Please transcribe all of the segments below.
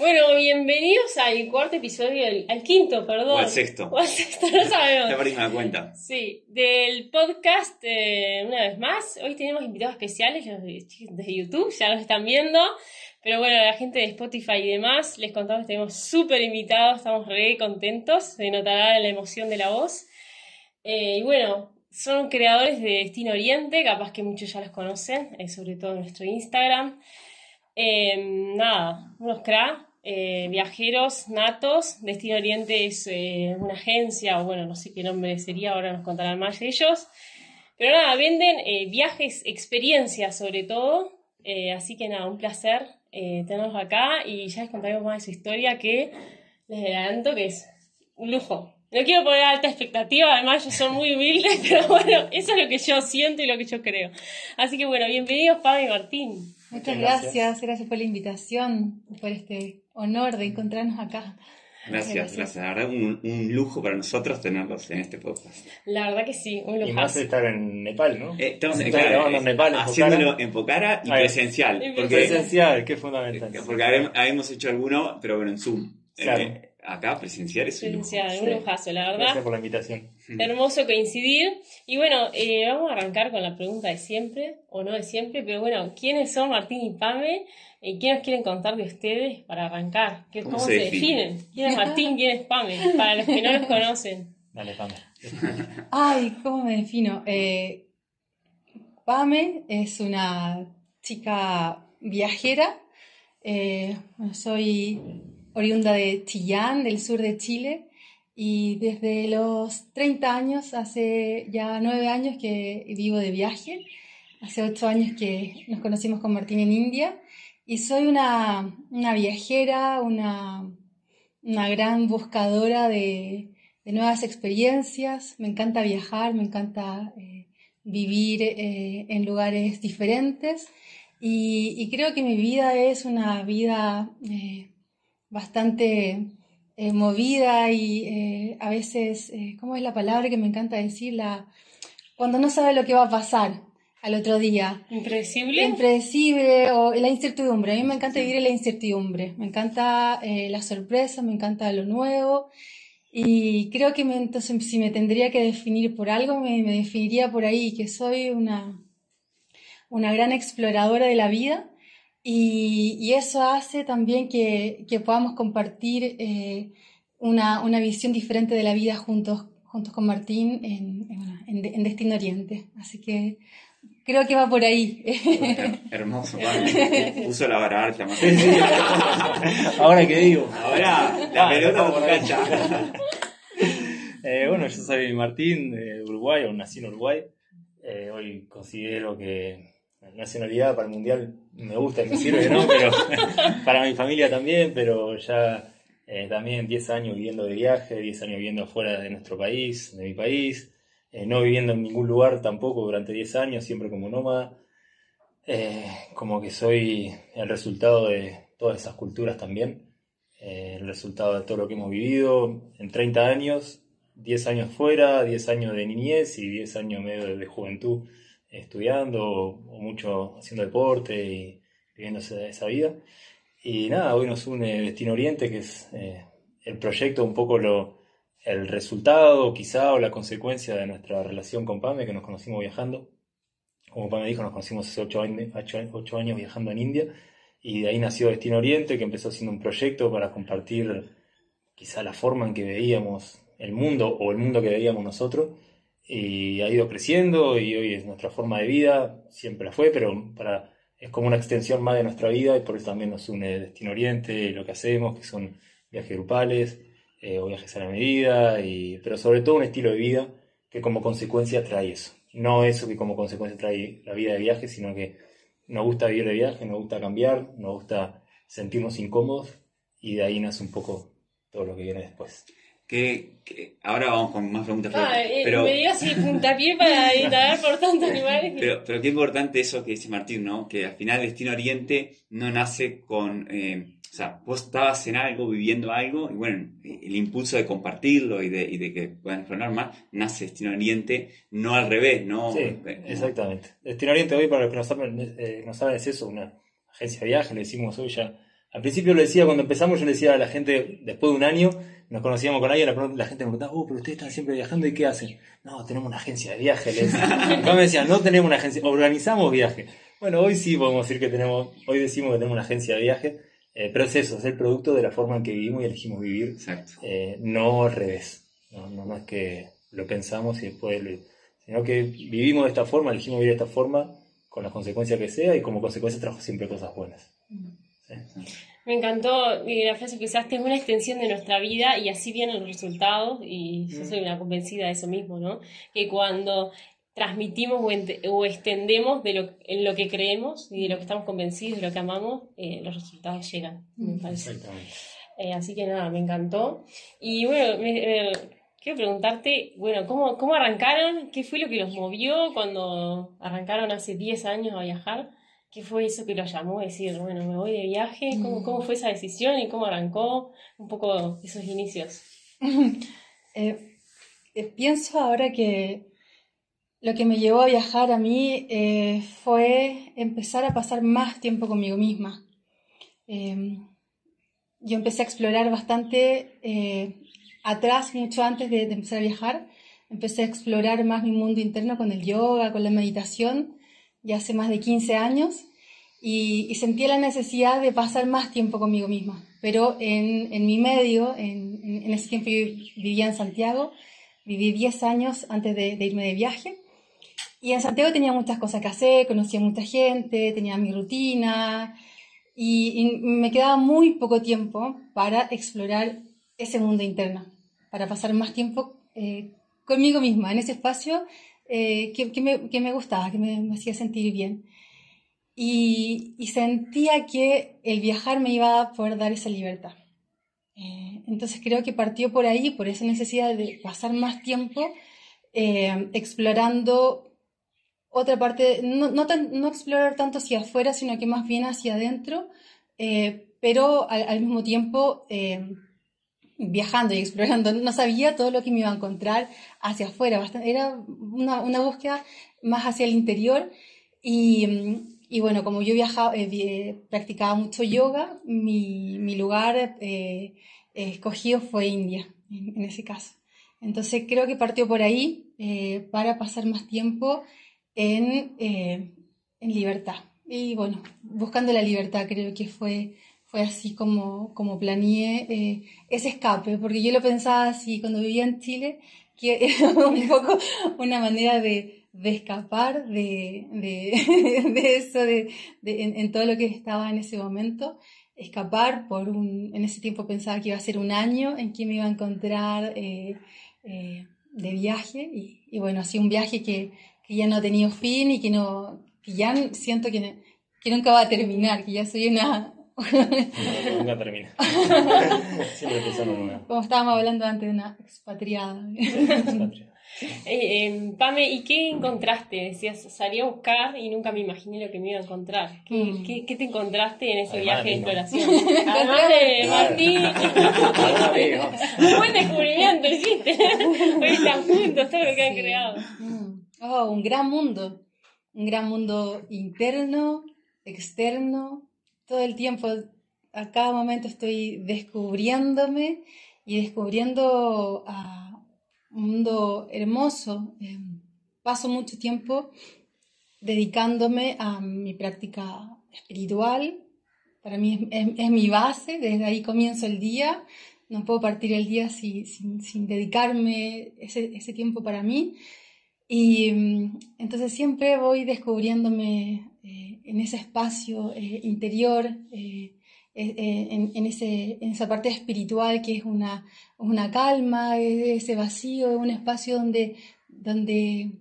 Bueno, bienvenidos al cuarto episodio, al quinto, perdón. O al sexto. O al sexto, no sabemos. Ya perdí la cuenta. Sí, del podcast, eh, una vez más. Hoy tenemos invitados especiales, los de, de YouTube, ya los están viendo. Pero bueno, la gente de Spotify y demás, les contamos que tenemos súper invitados, estamos re contentos, se notará la emoción de la voz. Eh, y bueno, son creadores de Destino Oriente, capaz que muchos ya los conocen, eh, sobre todo en nuestro Instagram. nada, unos cracks eh, viajeros natos. Destino Oriente es eh, una agencia, o bueno, no sé qué nombre sería, ahora nos contarán más de ellos. Pero nada, venden eh, viajes, experiencias sobre todo. así que nada, un placer tenerlos acá y ya les contaremos más de su historia que les adelanto que es un lujo. No quiero poner alta expectativa, además ellos son muy humildes, pero bueno, eso es lo que yo siento y lo que yo creo. Así que bueno, bienvenidos Pablo y Martín. Muchas gracias. gracias, por la invitación, por este honor de encontrarnos acá. Gracias, gracias. La verdad, un, un, lujo para nosotros tenerlos en este podcast. La verdad que sí, un lujo. Y más estar en Nepal, ¿no? Eh, estamos en, claro, en Nepal, en haciéndolo en Pokhara y presencial. Porque, presencial, que es fundamental. Porque habíamos hecho alguno, pero bueno, en Zoom. Claro. Eh, acá presencial es un Presencial, un lujazo, la verdad. Gracias por la invitación. Hermoso coincidir. Y bueno, eh, vamos a arrancar con la pregunta de siempre, o no de siempre, pero bueno, ¿quiénes son Martín y Pame? ¿Y qué nos quieren contar de ustedes para arrancar? ¿Cómo, se, definen? ¿Quién es Martín? ¿Quién es Pame? Para los que no los conocen. Dale, Pame. Ay, ¿cómo me defino? Eh, Pame es una chica viajera. Eh, soy oriunda de Chillán, del sur de Chile, y desde los 30 años, hace ya nueve años que vivo de viaje, hace ocho años que nos conocimos con Martín en India, y soy una, viajera, una, una, gran buscadora de, nuevas experiencias, me encanta viajar, me encanta eh, vivir eh, en lugares diferentes, y, creo que mi vida es una vida... Eh, bastante eh, movida y eh, a veces, eh, ¿cómo es la palabra que me encanta decirla? Cuando no sabe lo que va a pasar al otro día. ¿Impredecible? Impredecible o la incertidumbre. A mí me encanta vivir en la incertidumbre. Me encanta la sorpresa, me encanta lo nuevo. Y creo que entonces, si me tendría que definir por algo, me, me definiría por ahí, que soy una, una gran exploradora de la vida y, eso hace también que, podamos compartir eh, una, visión diferente de la vida juntos, juntos con Martín en, Destino Oriente. Así que creo que va por ahí. Hermoso, Puso la vara alta, más. Ahora que digo. Ahora, la pelota por cancha. Eh, bueno, yo soy Martín de Uruguay, o nací en Uruguay. Eh, hoy considero que nacionalidad para el mundial me gusta, me sirve, ¿no? Pero para mi familia también, pero ya eh, también 10 años viviendo de viaje, 10 años viviendo fuera de nuestro país, de mi país, eh, no viviendo en ningún lugar tampoco durante 10 años, siempre como nómada. Eh, como que soy el resultado de todas esas culturas también, el resultado de todo lo que hemos vivido en 30 años, 10 años fuera, 10 años de niñez y 10 años medio de juventud estudiando o, mucho haciendo deporte y viviendo esa, vida. Y nada, hoy nos une Destino Oriente, que es eh, el proyecto, un poco lo, el resultado quizá o la consecuencia de nuestra relación con Pame, que nos conocimos viajando. Como Pame dijo, nos conocimos hace ocho años, viajando en India y de ahí nació Destino Oriente, que empezó siendo un proyecto para compartir quizá la forma en que veíamos el mundo o el mundo que veíamos nosotros y ha ido creciendo y hoy es nuestra forma de vida, siempre la fue, pero para, es como una extensión más de nuestra vida y por eso también nos une Destino Oriente, lo que hacemos, que son viajes grupales eh, o viajes a la medida, y, pero sobre todo un estilo de vida que como consecuencia trae eso. No eso que como consecuencia trae la vida de viaje, sino que nos gusta vivir de viaje, nos gusta cambiar, nos gusta sentirnos incómodos y de ahí nace un poco todo lo que viene después que, ahora vamos con más preguntas. Ah, eh, pero, me dio así puntapié para indagar por tantos animales. Pero, pero qué importante eso que dice Martín, ¿no? Que al final Destino Oriente no nace con... Eh, o sea, vos estabas en algo, viviendo algo, y bueno, el impulso de compartirlo y de, y de que puedan explorar más, nace Destino Oriente, no al revés, ¿no? Sí, eh, exactamente. Destino Oriente hoy, para los que no saben, no saben es eso, una agencia de viaje, le decimos hoy ya al principio lo decía, cuando empezamos yo le decía a la gente, después de un año, nos conocíamos con alguien, la, la gente me preguntaba, oh, pero ustedes están siempre viajando y ¿qué hacen? No, tenemos una agencia de viajes. Entonces me decían, no tenemos una agencia, organizamos viajes. Bueno, hoy sí podemos decir que tenemos, hoy decimos que tenemos una agencia de viajes, eh, pero es eso, es el producto de la forma en que vivimos y elegimos vivir, Exacto. eh, no al revés. No, no, no es que lo pensamos y después, lo- sino que vivimos de esta forma, elegimos vivir de esta forma, con las consecuencias que sea, y como consecuencia trajo siempre cosas buenas. Sí. Me encantó eh, la frase que usaste, es una extensión de nuestra vida y así vienen los resultados y yo soy una convencida de eso mismo, ¿no? Que cuando transmitimos o, ent- o extendemos de lo, en lo que creemos y de lo que estamos convencidos, de lo que amamos, eh, los resultados llegan, me parece. Exactamente. Eh, así que nada, me encantó. Y bueno, me- me- quiero preguntarte, bueno, ¿cómo, ¿cómo arrancaron? ¿Qué fue lo que los movió cuando arrancaron hace 10 años a viajar? ¿Qué fue eso que los llamó a decir, bueno, me voy de viaje? ¿Cómo, Mm. cómo fue esa decisión y cómo arrancó un poco esos inicios? Eh, eh, pienso ahora que lo que me llevó a viajar a mí eh, fue empezar a pasar más tiempo conmigo misma. Eh, yo empecé a explorar bastante eh, atrás, mucho antes de, de empezar a viajar. Empecé a explorar más mi mundo interno con el yoga, con la meditación, ya hace más de 15 años. Y, sentía la necesidad de pasar más tiempo conmigo misma. Pero en, en mi medio, en, en- ese tiempo yo vivía en Santiago, viví 10 años antes de, irme de viaje. Y en Santiago tenía muchas cosas que hacer, conocía mucha gente, tenía mi rutina y, y me quedaba muy poco tiempo para explorar ese mundo interno, para pasar más tiempo eh, conmigo misma, en ese espacio eh, que, que me, que me gustaba, que me, me hacía sentir bien. Y, y sentía que el viajar me iba a poder dar esa libertad. Eh, entonces creo que partió por ahí, por esa necesidad de pasar más tiempo eh, explorando otra parte, no, no, tan- no explorar tanto hacia afuera, sino que más bien hacia adentro, eh, pero al, al mismo tiempo eh, viajando y explorando. No sabía todo lo que me iba a encontrar hacia afuera, era una, búsqueda más hacia el interior y, bueno, como yo viajaba, eh, practicaba mucho yoga, mi, mi lugar eh, escogido fue India, en, en ese caso. Entonces creo que partió por ahí eh, para pasar más tiempo en, eh, en libertad. Y bueno, buscando la libertad creo que fue, fue así como, como planeé eh, ese escape, porque yo lo pensaba así cuando vivía en Chile, que era un poco una manera de, de escapar de, de, de eso, de, en, en todo lo que estaba en ese momento. Escapar por un, en ese tiempo pensaba que iba a ser un año en que me iba a encontrar eh, eh, de viaje y, y bueno, así un viaje que, que ya no ha tenido fin y que, no, que ya siento que, que nunca va a terminar, que ya soy una, Nunca termina. Siempre pensando en una como estábamos hablando antes, de una expatriada. patria. Eh, eh, Pame, ¿y qué encontraste? Decías, salí a buscar y nunca me imaginé lo que me iba a encontrar. ¿Qué, Mm. qué- qué te encontraste en ese Además viaje de exploración? Además de. Martín. Un buen descubrimiento hiciste. Hoy están juntos, todo lo que han Sí. creado. Mm. Oh, un gran mundo. Un gran mundo interno, externo. Todo el tiempo, a cada momento estoy descubriéndome y descubriendo ah, un mundo hermoso. Eh, paso mucho tiempo dedicándome a mi práctica espiritual. Para mí es, mi base, desde ahí comienzo el día. No puedo partir el día si- sin, dedicarme ese, ese tiempo para mí. Y mm, entonces siempre voy descubriéndome en ese espacio eh, interior, eh, eh, en, esa parte espiritual que es una, calma, es ese vacío, un espacio donde, donde,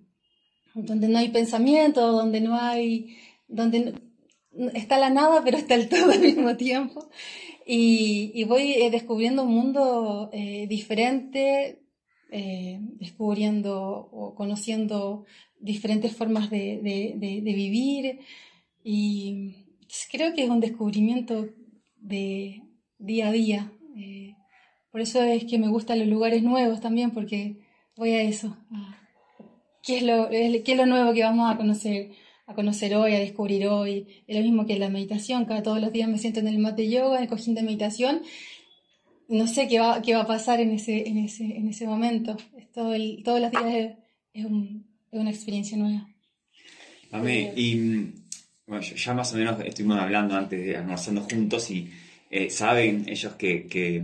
donde no hay pensamiento, donde no hay, donde está la nada, pero está el todo al mismo tiempo. Y, voy descubriendo un mundo diferente, descubriendo o conociendo diferentes formas de vivir. Y creo que es un descubrimiento de día a día. Eh, por eso es que me gustan los lugares nuevos también, porque voy a eso. a ¿Qué es, lo, qué es lo nuevo que vamos a conocer? a conocer hoy, a descubrir hoy. Es lo mismo que la meditación, cada todos los días me siento en el mat de yoga, en el cojín de meditación. No sé qué va, qué va a pasar en ese, en ese, en ese momento. Es todo el- todos los días es, es un- es una experiencia nueva. Mame, y mm, bueno, ya- más o menos estuvimos hablando antes de almorzando juntos y eh, saben ellos que, que,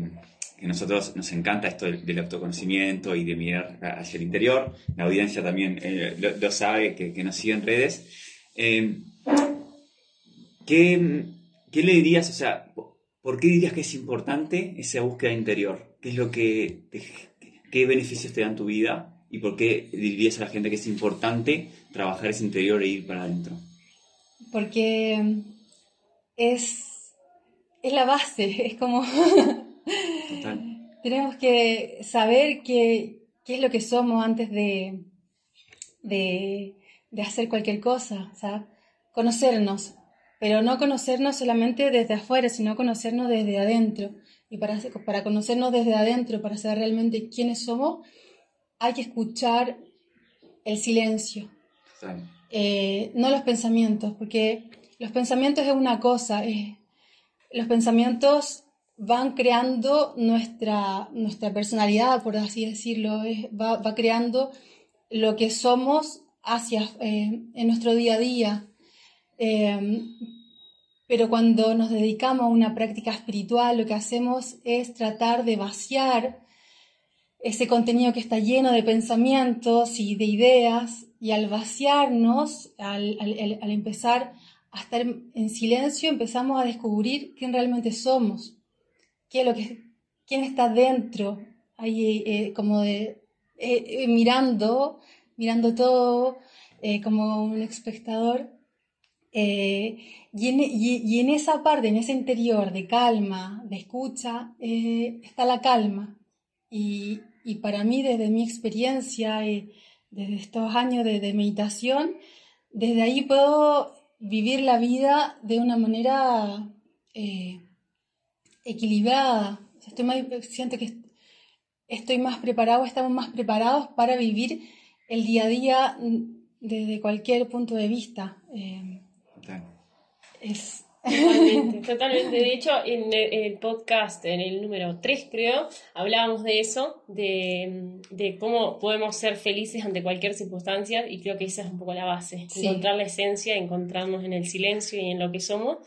nosotros nos encanta esto del, autoconocimiento y de mirar hacia el interior. La audiencia también eh, lo, sabe, que, nos sigue en redes. Eh, ¿qué, qué le dirías, o sea, por qué dirías que es importante esa búsqueda interior? ¿Qué es lo que, te- qué beneficios te da en tu vida? ¿Y por qué dirías a la gente que es importante trabajar ese interior e ir para adentro? Porque es, es la base, es como Total. tenemos que saber qué, qué es lo que somos antes de, de, de hacer cualquier cosa, sea, conocernos, pero no conocernos solamente desde afuera, sino conocernos desde adentro. Y para, para conocernos desde adentro, para saber realmente quiénes somos, hay que escuchar el silencio, Total. Eh, no los pensamientos, porque los pensamientos es una cosa, los pensamientos van creando nuestra, nuestra personalidad, por así decirlo, va, va creando lo que somos hacia, eh, en nuestro día a día. Eh, pero cuando nos dedicamos a una práctica espiritual, lo que hacemos es tratar de vaciar ese contenido que está lleno de pensamientos y de ideas, y al vaciarnos, al, al- empezar a estar en silencio, empezamos a descubrir quién realmente somos, qué lo que, quién está dentro, ahí eh, como de, eh, eh, mirando, mirando todo como un espectador. Y, en, esa parte, en ese interior de calma, de escucha, está la calma. Y, y para mí, desde mi experiencia, y desde estos años de, de meditación, desde ahí puedo vivir la vida de una manera eh, equilibrada. O sea, Estoy más, siento que estoy más preparado, estamos más preparados para vivir el día a día mm, desde cualquier punto de vista. Eh, es, Totalmente, totalmente. De hecho, en el, podcast, en el número 3 creo, hablábamos de eso, de, de cómo podemos ser felices ante cualquier circunstancia y creo que esa es un poco la base, Sí. encontrar la esencia, encontrarnos en el silencio y en lo que somos,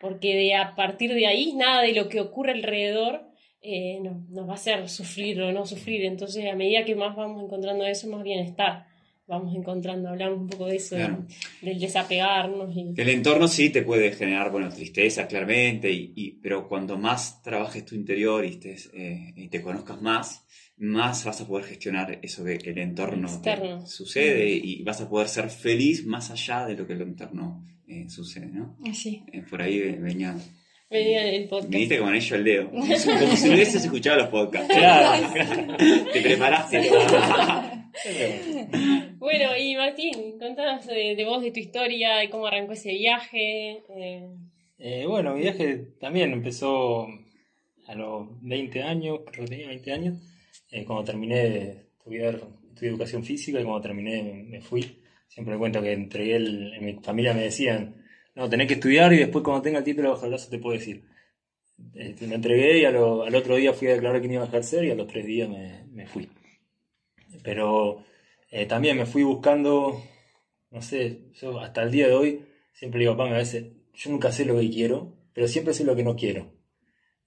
porque de a partir de ahí nada de lo que ocurre alrededor eh, no- nos va a hacer sufrir o no sufrir, entonces a medida que más vamos encontrando eso, más bienestar vamos encontrando, hablamos un poco de eso, Claro. del desapegarnos y... Que el entorno sí te puede generar, bueno, tristeza, claramente, y, y- pero cuando más trabajes tu interior y, estés, eh, y te conozcas más, más vas a poder gestionar eso que, el entorno te Externo. sucede y vas a poder ser feliz más allá de lo que el entorno eh, sucede, ¿no? así. Eh, por ahí venía... Venía el podcast. Viniste con anillo al dedo. Como si, como si no hubieses escuchado los podcasts. Claro. Te preparaste. Bueno, y Martín, contanos de, de vos, de tu historia, de cómo arrancó ese viaje. eh, Eh, bueno, mi viaje también empezó a los 20 años, creo que tenía 20 años, eh, cuando terminé de estudiar, estudié educación física y cuando terminé me, me fui. Siempre cuento que entregué, el, en mi familia me decían, no, tenés que estudiar y después cuando tenga el título bajo el brazo te puedo decir. Este, lo entregué y a lo- al otro día fui a declarar que no iba a ejercer y a los tres días me, me fui. Pero eh, también me fui buscando, no sé, yo hasta el día de hoy siempre digo a veces, yo nunca sé lo que quiero, pero siempre sé lo que no quiero.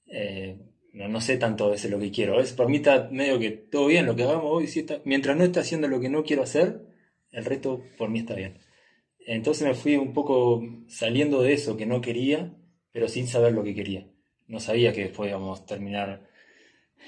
Eh, no, no sé tanto a veces lo que quiero. A veces por mí está medio que todo bien, lo que hagamos hoy, mientras no esté haciendo lo que no quiero hacer, el resto por mí está bien. Entonces me fui un poco saliendo de eso que no quería, pero sin saber lo que quería. No sabía que después íbamos a terminar,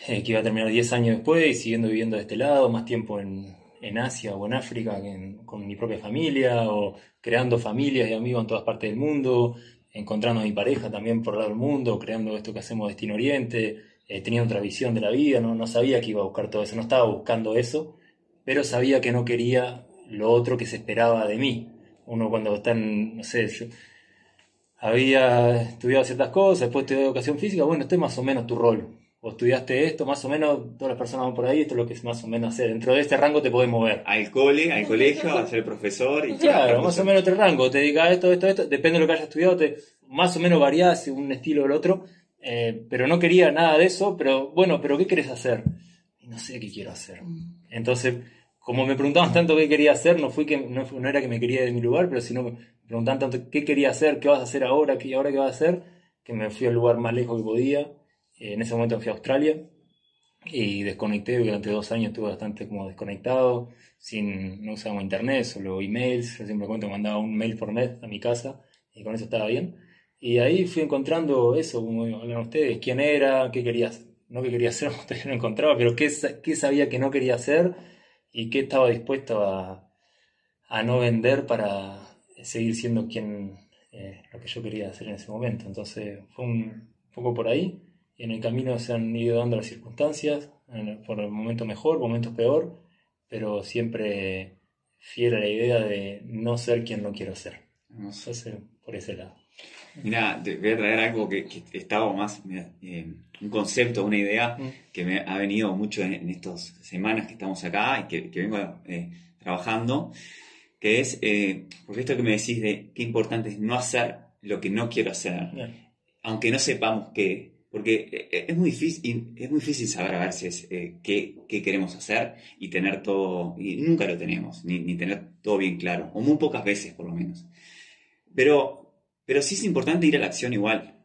eh, que iba a terminar 10 años después y siguiendo viviendo de este lado, más tiempo en, en Asia o en África que con mi propia familia, o creando familias y amigos en todas partes del mundo, encontrando a mi pareja también por el lado del mundo, creando esto que hacemos Destino Oriente, eh, teniendo otra visión de la vida, no, no sabía que iba a buscar todo eso, no estaba buscando eso, pero sabía que no quería lo otro que se esperaba de mí. Uno cuando está en, no sé, yo había estudiado ciertas cosas, después estudié educación física, bueno, este es más o menos tu rol. O estudiaste esto, más o menos todas las personas van por ahí, esto es lo que es más o menos hacer. Dentro de este rango te podés mover. Al cole, al colegio, a ser profesor y Claro, más o menos este rango, te dedicas a esto, esto, esto, depende de lo que hayas estudiado, te, más o menos variás un estilo o el otro, eh, pero no quería nada de eso, pero bueno, pero ¿qué querés hacer? Y no sé qué quiero hacer. Entonces, como me preguntaban tanto qué quería hacer, no, fui que, no era que me quería de mi lugar, pero sino me preguntaban tanto qué quería hacer, qué vas a hacer ahora, qué ahora qué vas a hacer, que me fui al lugar más lejos que podía. En ese momento fui a Australia y desconecté durante dos años, estuve bastante como desconectado, sin, no usábamos internet, solo emails, yo siempre cuento mandaba un mail por mes a mi casa y con eso estaba bien. Y ahí fui encontrando eso, como hablan ustedes, quién era, qué quería no qué quería hacer, todavía no encontraba, pero qué, qué sabía que no quería hacer y qué estaba dispuesto a, a no vender para seguir siendo quien, eh, lo que yo quería hacer en ese momento. Entonces fue un poco por ahí en el camino se han ido dando las circunstancias, por el momento mejor, momentos peor, pero siempre fiel a la idea de no ser quien no quiero ser. Entonces, por ese lado. Mira, te voy a traer algo que, que estaba más, mira, eh, un concepto, una idea Mm. que me ha venido mucho en, en estas semanas que estamos acá y que, que vengo eh, trabajando, que es, eh, porque esto que me decís de qué importante es no hacer lo que no quiero hacer, Bien. aunque no sepamos qué, porque eh, es muy difícil, es muy difícil saber a veces eh, qué, qué queremos hacer y tener todo, y nunca lo tenemos, ni, ni tener todo bien claro, o muy pocas veces por lo menos. Pero, pero sí es importante ir a la acción igual,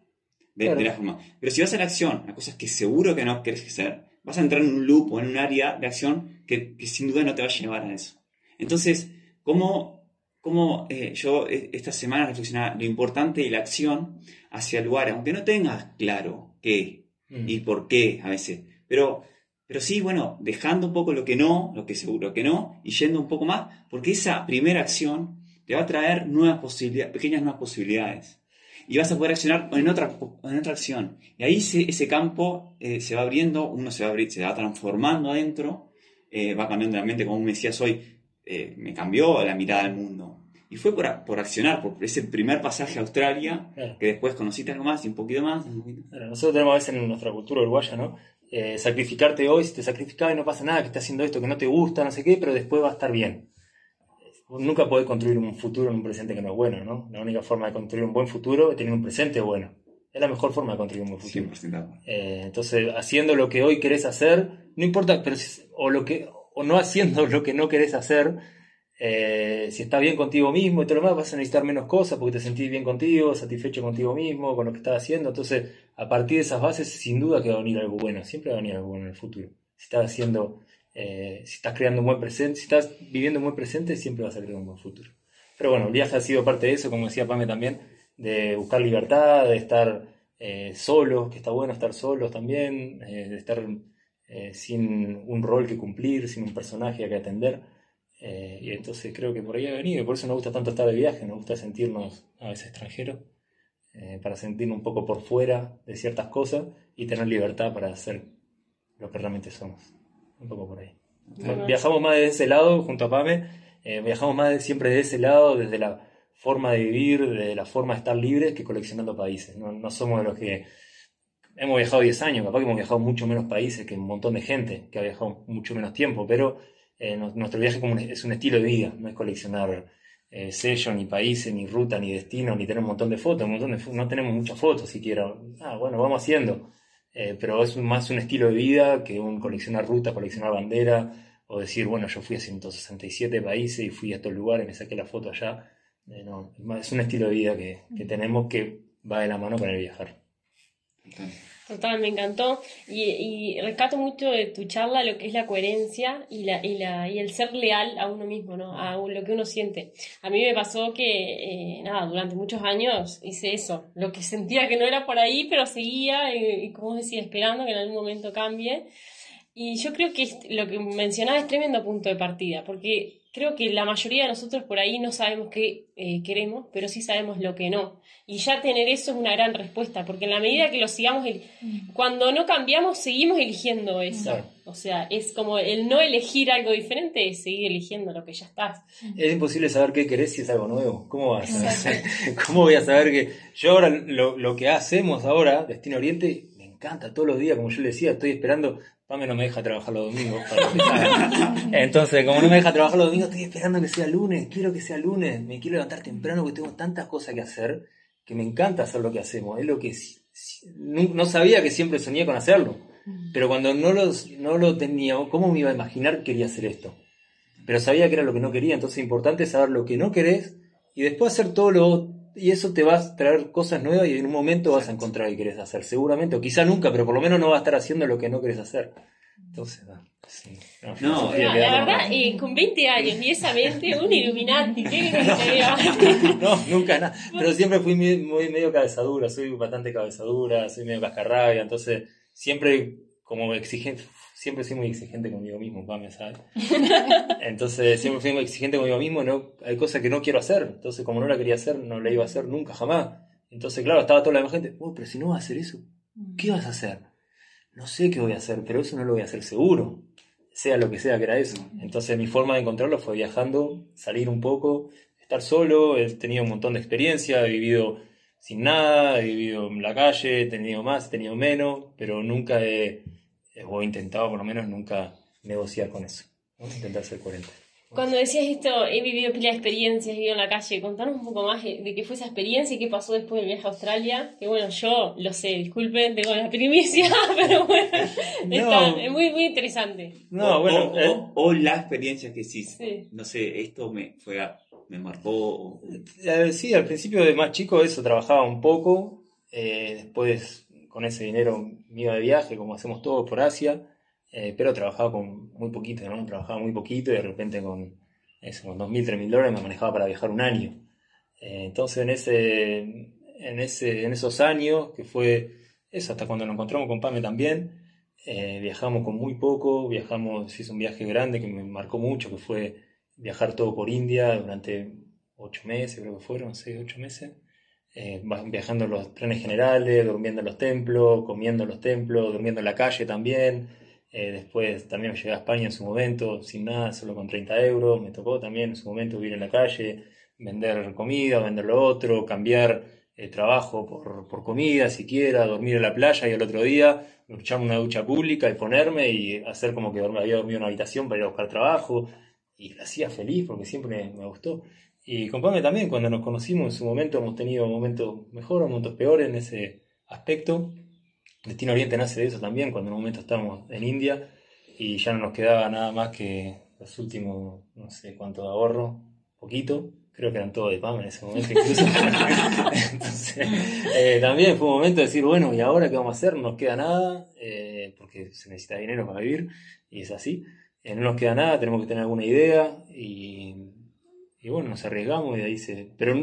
de, Claro. de la forma. Pero si vas a la acción, a cosas que seguro que no querés hacer, vas a entrar en un loop o en un área de acción que, que sin duda no te va a llevar a eso. Entonces, ¿cómo, cómo eh, yo eh, esta semana reflexionaba lo importante de la acción hacia el lugar, aunque no tengas claro qué Mm. y por qué a veces, pero, pero sí, bueno, dejando un poco lo que no, lo que seguro que no, y yendo un poco más, porque esa primera acción te va a traer nuevas posibilidades, pequeñas nuevas posibilidades. Y vas a poder accionar en otra, en otra acción. Y ahí se- ese campo eh, se va abriendo, uno se va, abrir, se va transformando adentro, eh, va cambiando la mente, como me decías hoy, eh, me cambió la mirada al mundo. Y fue por, por accionar, por ese primer pasaje a Australia, Claro. que después conociste algo más y un poquito más. un poquito- Claro, Nosotros tenemos a veces en nuestra cultura uruguaya, ¿no? Eh, sacrificarte hoy, si te sacrificas y no pasa nada, que estás haciendo esto que no te gusta, no sé qué, pero después va a estar bien. Nunca podés construir un futuro en un presente que no es bueno, ¿no? La única forma de construir un buen futuro es tener un presente bueno. Es la mejor forma de construir un buen futuro. 100% de acuerdo. Eh, entonces, haciendo lo que hoy querés hacer, no importa, pero o lo que o no haciendo lo que no querés hacer, eh, si estás bien contigo mismo y todo lo demás, vas a necesitar menos cosas porque te sentís bien contigo, satisfecho contigo mismo, con lo que estás haciendo. Entonces, a partir de esas bases, sin duda que va a venir algo bueno, siempre va a venir algo bueno en el futuro. Si estás haciendo, eh, si estás creando un buen presente, si estás viviendo un buen presente, siempre vas a crear un buen futuro. Pero bueno, el viaje ha sido parte de eso, como decía Pame también, de buscar libertad, de estar eh, solos, que está bueno estar solos también, eh, de estar sin un rol que cumplir, sin un personaje a que atender. Eh, y entonces creo que por ahí ha venido, y por eso nos gusta tanto estar de viaje, nos gusta sentirnos a veces extranjeros, eh, para sentirnos un poco por fuera de ciertas cosas y tener libertad para hacer lo que realmente somos. Un poco por ahí. Bueno. Viajamos más de ese lado junto a Pame, eh, viajamos más de- siempre de ese lado, desde la forma de vivir, de la forma de estar libres, que coleccionando países. No, no somos de los que hemos viajado 10 años, capaz que hemos viajado mucho menos países que un montón de gente que ha viajado mucho menos tiempo, pero eh, nuestro viaje como un- es un estilo de vida, no es coleccionar eh, sellos, ni países, ni ruta, ni destino, ni tener un montón de fotos, un montón de no tenemos muchas fotos siquiera. Ah, bueno, vamos haciendo. Eh, pero es más un estilo de vida que un coleccionar ruta, coleccionar bandera, o decir, bueno, yo fui a 167 países y fui a estos lugares, me saqué la foto allá. Eh, no, es un estilo de vida que, que tenemos que va de la mano con el viajar. Total, me encantó. Y, y rescato mucho de tu charla lo que es la coherencia y, la, y, la, y el ser leal a uno mismo, ¿no? A lo que uno siente. A mí me pasó que, eh, nada, durante muchos años hice eso. Lo que sentía que no era por ahí, pero seguía y, y como decía, esperando que en algún momento cambie. Y yo creo que lo que mencionaba es tremendo punto de partida, porque creo que la mayoría de nosotros por ahí no sabemos qué eh, queremos, pero sí sabemos lo que no. Y ya tener eso es una gran respuesta, porque en la medida que lo sigamos, el- cuando no cambiamos, seguimos eligiendo eso. O sea, es como el no elegir algo diferente, es seguir eligiendo lo que ya estás. Es imposible saber qué querés si es algo nuevo. ¿Cómo vas a saber? ¿Cómo voy a saber que.? Yo ahora, lo, lo que hacemos ahora, Destino Oriente, encanta, todos los días, como yo le decía, estoy esperando, Pame no me deja trabajar los domingos. Entonces, como no me deja trabajar los domingos, estoy esperando que sea lunes, quiero que sea lunes, me quiero levantar temprano porque tengo tantas cosas que hacer, que me encanta hacer lo que hacemos, es lo que no sabía que siempre soñé con hacerlo, pero cuando no lo, no lo tenía, ¿cómo me iba a imaginar que quería hacer esto? Pero sabía que era lo que no quería, entonces es importante saber lo que no querés y después hacer todo lo y eso te va a traer cosas nuevas y en un momento vas a encontrar que querés hacer, seguramente, o quizá nunca, pero por lo menos no vas a estar haciendo lo que no querés hacer. Entonces, sí. No, la verdad, eh, con 20 años y esa mente, un iluminante, ¿qué No, nunca nada. Pero siempre fui muy, muy, medio cabezadura, soy bastante cabezadura, soy medio cascarrabia, entonces siempre como exigente, siempre soy muy exigente conmigo mismo, me ¿sabes? Entonces siempre fui muy exigente conmigo mismo, no, hay cosas que no quiero hacer, entonces como no la quería hacer, no la iba a hacer nunca, jamás. Entonces, claro, estaba toda la gente, oh, pero si no vas a hacer eso, ¿qué vas a hacer? No sé qué voy a hacer, pero eso no lo voy a hacer seguro, sea lo que sea que era eso. Entonces mi forma de encontrarlo fue viajando, salir un poco, estar solo, he tenido un montón de experiencia, he vivido sin nada, he vivido en la calle, he tenido más, he tenido menos, pero nunca he o he intentado por lo menos nunca negociar con eso, intentar ser coherente. Cuando decías esto, he vivido pila de experiencias, he vivido en la calle, contanos un poco más de qué fue esa experiencia y qué pasó después del viaje a Australia. Que bueno, yo lo sé, disculpen, tengo la primicia, pero bueno, es muy, muy interesante. No, o, bueno, eh. o, la experiencia que sí, no sé, esto me fue me marcó. Eh, sí, al principio de más chico eso trabajaba un poco, eh, después con ese dinero mío de viaje, como hacemos todos por Asia, eh, pero trabajaba con muy poquito, ¿no? Trabajaba muy poquito y de repente con, eso, con 2.000, 3.000 dólares me manejaba para viajar un año. Eh, entonces en, ese, en, ese, en esos años, que fue eso, hasta cuando nos encontramos con Pame también, eh, viajamos con muy poco, viajamos, hice un viaje grande que me marcó mucho, que fue viajar todo por India durante ocho meses, creo que fueron, seis, ocho meses. Eh, viajando en los trenes generales, durmiendo en los templos, comiendo en los templos, durmiendo en la calle también. Eh, después también llegué a España en su momento, sin nada, solo con 30 euros. Me tocó también en su momento vivir en la calle, vender comida, vender lo otro, cambiar eh, trabajo por, por, comida siquiera, dormir en la playa y al otro día echarme una ducha pública y ponerme y hacer como que había dormido en una habitación para ir a buscar trabajo. Y la hacía feliz porque siempre me gustó. Y con también, cuando nos conocimos en su momento, hemos tenido momentos mejores, momentos peores en ese aspecto. Destino Oriente nace de eso también, cuando en un momento estábamos en India y ya no nos quedaba nada más que los últimos, no sé cuánto de ahorro, poquito, creo que eran todos de PAM en ese momento incluso. Entonces, eh, también fue un momento de decir, bueno, ¿y ahora qué vamos a hacer? No nos queda nada, eh, porque se necesita dinero para vivir, y es así. Eh, no nos queda nada, tenemos que tener alguna idea, y y bueno, nos arriesgamos y ahí se... Pero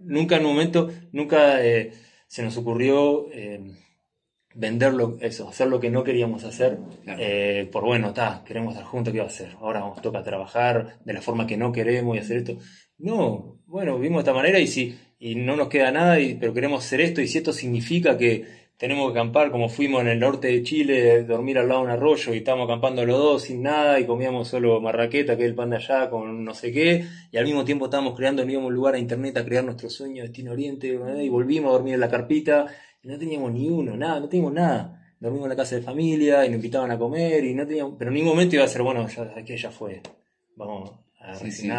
nunca en un momento, nunca eh, se nos ocurrió eh, venderlo, eso, hacer lo que no queríamos hacer, eh, por bueno, está, queremos estar juntos, ¿qué va a hacer? Ahora nos toca trabajar de la forma que no queremos y hacer esto. No, bueno, vivimos de esta manera y si y no nos queda nada, y, pero queremos hacer esto y si esto significa que tenemos que acampar como fuimos en el norte de Chile, dormir al lado de un arroyo y estábamos acampando los dos sin nada y comíamos solo marraqueta, que es el pan de allá, con no sé qué, y al mismo tiempo estábamos creando, no íbamos un lugar a internet a crear nuestro sueño Destino Oriente, ¿eh? y volvimos a dormir en la carpita, y no teníamos ni uno, nada, no teníamos nada. Dormimos en la casa de familia y nos invitaban a comer y no teníamos, pero en ningún momento iba a ser, bueno, ya, aquí ya fue, vamos a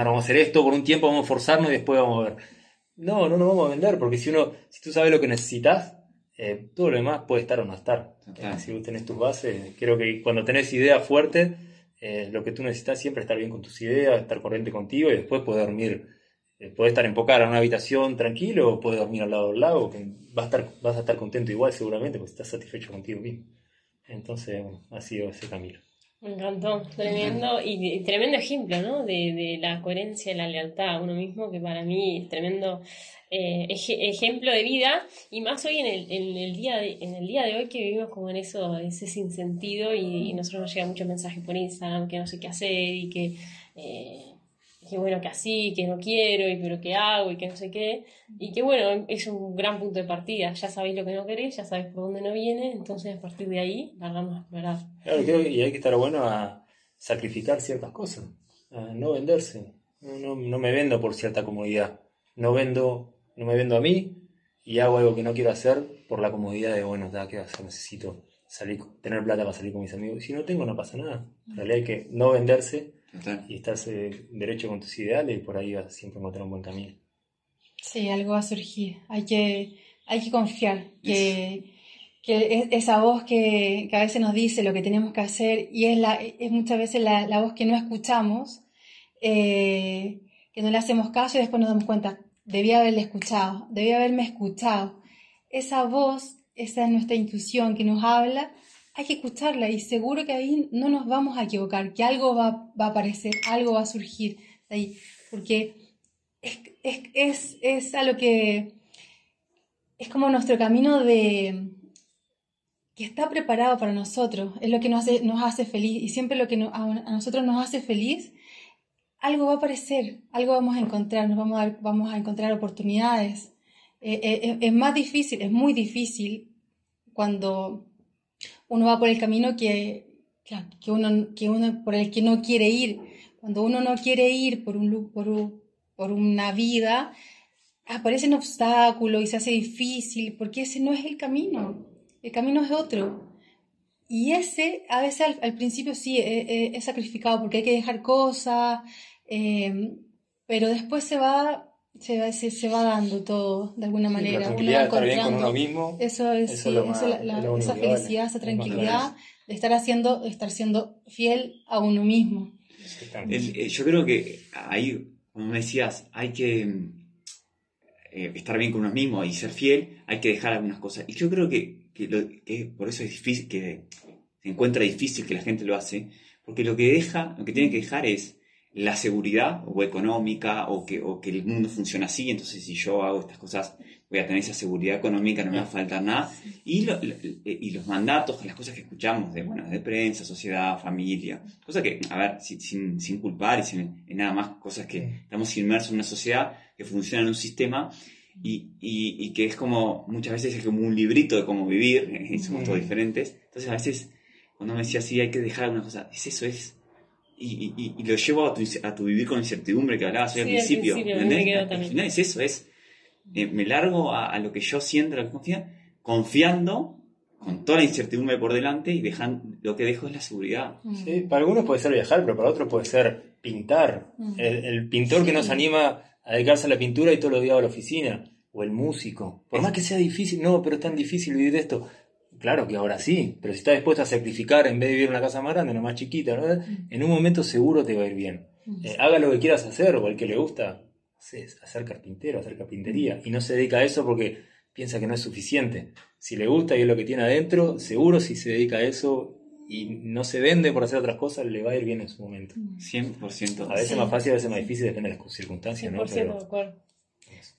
vamos a hacer esto por un tiempo, vamos a forzarnos y después vamos a ver. No, no nos vamos a vender, porque si uno, si tú sabes lo que necesitas, eh, todo lo demás puede estar o no estar. Eh, si vos tenés tus bases, creo que cuando tenés ideas fuertes, eh, lo que tú necesitas siempre es estar bien con tus ideas, estar corriente contigo y después poder dormir. puedes estar empocada en una habitación tranquilo o puedes dormir al lado del lago, que vas a estar, vas a estar contento igual seguramente porque estás satisfecho contigo mismo. Entonces ha sido ese camino. Me encantó, tremendo y, tremendo ejemplo, ¿no? De, de, la coherencia y la lealtad a uno mismo, que para mí es tremendo eh, ejemplo de vida y más hoy en el, en el, día de, en el día de hoy que vivimos como en eso, ese sinsentido y, y nosotros nos llegan muchos mensajes por Instagram que no sé qué hacer y que eh, que bueno, que así, que no quiero, y pero que hago, y que no sé qué. Y que bueno, es un gran punto de partida. Ya sabéis lo que no queréis, ya sabéis por dónde no viene, entonces a partir de ahí, vamos a explorar. Claro, y hay que estar bueno a sacrificar ciertas cosas, a no venderse. No, no, me vendo por cierta comodidad. No vendo, no me vendo a mí y hago algo que no quiero hacer por la comodidad de, bueno, ¿qué hacer? Necesito salir, tener plata para salir con mis amigos. Si no tengo, no pasa nada. En realidad hay que no venderse Total. y estarse derecho con tus ideales y por ahí vas a siempre encontrar un buen camino. Sí, algo va a surgir. Hay que, hay que confiar que, que es- esa voz que, que a veces nos dice lo que tenemos que hacer y es, la, es muchas veces la, la voz que no escuchamos, eh, que no le hacemos caso y después nos damos cuenta, debía haberle escuchado, debía haberme escuchado. Esa voz, esa es nuestra intuición que nos habla, hay que escucharla y seguro que ahí no nos vamos a equivocar, que algo va, a aparecer, algo va a surgir de ahí, porque es, es, es, es a lo que es como nuestro camino de que está preparado para nosotros, es lo que nos hace, nos hace feliz y siempre lo que a, nosotros nos hace feliz, algo va a aparecer, algo vamos a encontrar, nos vamos a, vamos a encontrar oportunidades. Eh, eh, es más difícil, es muy difícil cuando uno va por el camino que, que, uno, que uno por el que no quiere ir. Cuando uno no quiere ir por, un, por, un- por una vida, aparecen obstáculos y se hace difícil, porque ese no es el camino, el camino es otro. Y ese, a veces al, principio sí, eh, eh, es sacrificado porque hay que dejar cosas, eh, pero después se va, se va, se, se va dando todo de alguna Sí, manera. la tranquilidad estar bien con uno mismo. eso es, Eso sí, es lo eso más- es la- la- es lo único esa vale. felicidad, esa tranquilidad de estar haciendo, de estar siendo fiel a uno mismo. Eh, yo creo que ahí, como me decías, hay que eh, estar bien con uno mismo y ser fiel, hay que dejar algunas cosas. Y yo creo que, que lo- que por eso es difícil, que se encuentra difícil que la gente lo hace, porque lo que deja, lo que tiene que dejar es la seguridad o económica o que, o que el mundo funciona así, entonces si yo hago estas cosas voy a tener esa seguridad económica, no me va a faltar nada. Y, lo- lo- y los mandatos, las cosas que escuchamos de, bueno, de prensa, sociedad, familia, cosas que, a ver, sin, sin, culpar y sin en nada más, cosas que estamos inmersos en una sociedad que funciona en un sistema y, y, y que es como, muchas veces es como un librito de cómo vivir, eh, somos todos diferentes. Entonces a veces, cuando me decía así, hay que dejar algunas cosas, es eso, es... Y, y, y lo llevo a tu, a tu vivir con incertidumbre que hablabas hoy al Sí, al principio. principio, a mí ¿entendés? me quedó Al final es eso, es eh, me largo a, a lo que yo siento, a lo que confía, confiando con toda la incertidumbre por delante y dejando, lo que dejo es la seguridad. Sí, para algunos puede ser viajar, pero para otros puede ser pintar. Mm. El, el pintor que Sí. nos anima a dedicarse a la pintura y todos los días va a la oficina. O el músico. Por más que sea difícil, no, pero es tan difícil vivir de esto. Claro que ahora sí, pero si está dispuesto a sacrificar en vez de vivir en una casa más grande, una más chiquita, ¿no? en un momento seguro te va a ir bien. Eh, haga lo que quieras hacer o el que le gusta, hacer carpintero, hacer carpintería. Y no se dedica a eso porque piensa que no es suficiente. Si le gusta y es lo que tiene adentro, seguro si se dedica a eso y no se vende por hacer otras cosas, le va a ir bien en su momento. 100%. A veces Sí. es más fácil, a veces más difícil, depende de las circunstancias, ¿no? 100% Pero de acuerdo.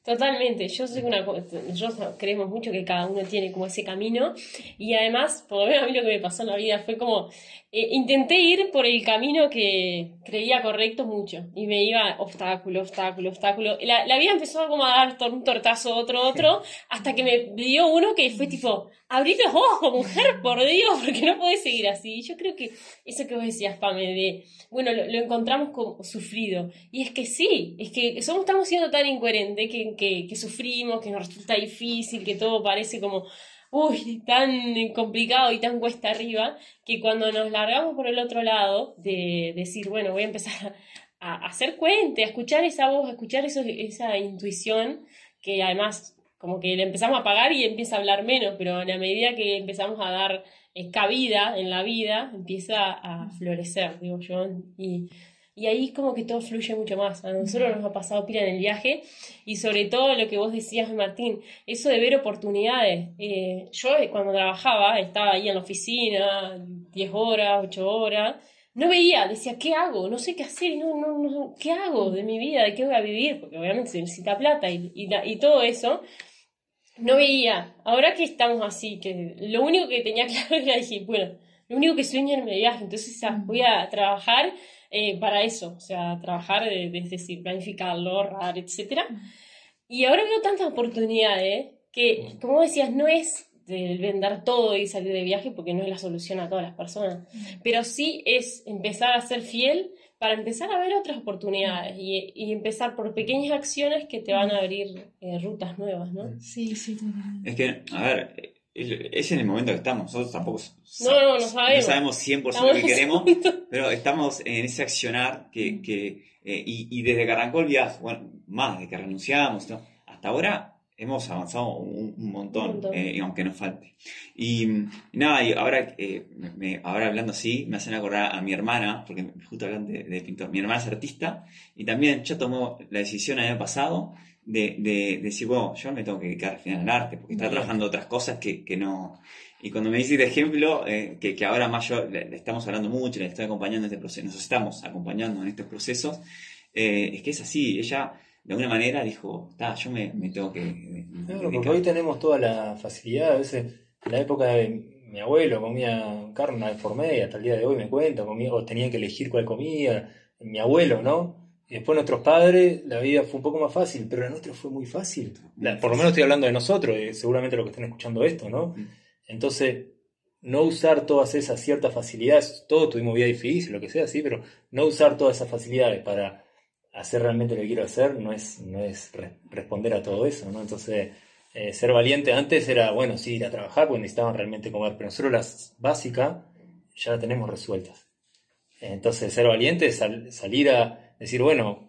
Totalmente, yo sé que una nosotros creemos mucho que cada uno tiene como ese camino y además, por lo menos a mí lo que me pasó en la vida fue como eh, intenté ir por el camino que creía correcto mucho y me iba obstáculo, obstáculo, obstáculo. La, la vida empezó como a dar tor- un tortazo, otro, otro, hasta que me dio uno que fue tipo, abrí los ojos, mujer, por Dios, porque no podés seguir así. Y yo creo que eso que vos decías, Pame, de, bueno, lo, lo encontramos como sufrido. Y es que sí, es que somos, estamos siendo tan incoherentes que, que, sufrimos, que nos resulta difícil, que todo parece como, uy, tan complicado y tan cuesta arriba, que cuando nos largamos por el otro lado, de decir, bueno, voy a empezar a, hacer cuente, a escuchar esa voz, a escuchar esa intuición, que además como que le empezamos a pagar y empieza a hablar menos, pero a la medida que empezamos a dar eh, cabida en la vida, empieza a florecer, digo yo, y, y ahí como que todo fluye mucho más. A nosotros nos ha pasado pila en el viaje y sobre todo lo que vos decías, Martín, eso de ver oportunidades. Eh, yo eh, cuando trabajaba, estaba ahí en la oficina, 10 horas, 8 horas, no veía, decía, ¿qué hago? No sé qué hacer, no, no, no, ¿qué hago de mi vida? ¿De qué voy a vivir? Porque obviamente se necesita plata y, y, y todo eso. No veía. Ahora que estamos así, que lo único que tenía claro era decir, bueno, lo único que sueño es mi viaje, entonces voy a trabajar eh, para eso, o sea, trabajar, de, de- es decir, planificarlo, ahorrar, etcétera. Y ahora veo tantas oportunidades que, como decías, no es de vender todo y salir de viaje porque no es la solución a todas las personas, pero sí es empezar a ser fiel para empezar a ver otras oportunidades y, y empezar por pequeñas acciones que te van a abrir eh, rutas nuevas, ¿no? Sí, sí. Es que, a ver, es en el momento que estamos. Nosotros tampoco no, no, no sabemos. No sabemos 100% lo que queremos, pero estamos en ese accionar que, que eh, y, desde que arrancó el viaje, bueno, más de que renunciamos, hasta ahora hemos avanzado un, montón, eh, aunque nos falte. Y, nada, y ahora, eh, me, ahora hablando así, me hacen acordar a mi hermana, porque justo hablando de, pintor, mi hermana es artista, y también ya tomó la decisión el año pasado de, de, decir, bueno, yo me tengo que dedicar al final al arte, porque está trabajando otras cosas que, que no... Y cuando me dice de ejemplo, eh, que, que, ahora más yo le, estamos hablando mucho, le estoy acompañando en este proceso, nos estamos acompañando en estos procesos, es que es así, ella de alguna manera dijo, yo me, tengo que... Claro, porque hoy tenemos toda la facilidad, a veces en la época de mi abuelo comía carne de formé y hasta el día de hoy me cuenta, comía, o tenía que elegir cuál comía, mi abuelo, ¿no? Y después nuestros padres, la vida fue un poco más fácil, pero la nuestra fue muy fácil. por lo menos estoy hablando de nosotros, y seguramente los que están escuchando esto, ¿no? Entonces, no usar todas esas ciertas facilidades, todos tuvimos vida difícil, lo que sea, sí, pero no usar todas esas facilidades para hacer realmente lo que quiero hacer no es, no es responder a todo eso, ¿no? Entonces, eh, ser valiente antes era, bueno, sí, ir a trabajar porque necesitaban realmente comer, pero nosotros las básicas ya las tenemos resueltas. Entonces, ser valiente es salir a decir, bueno,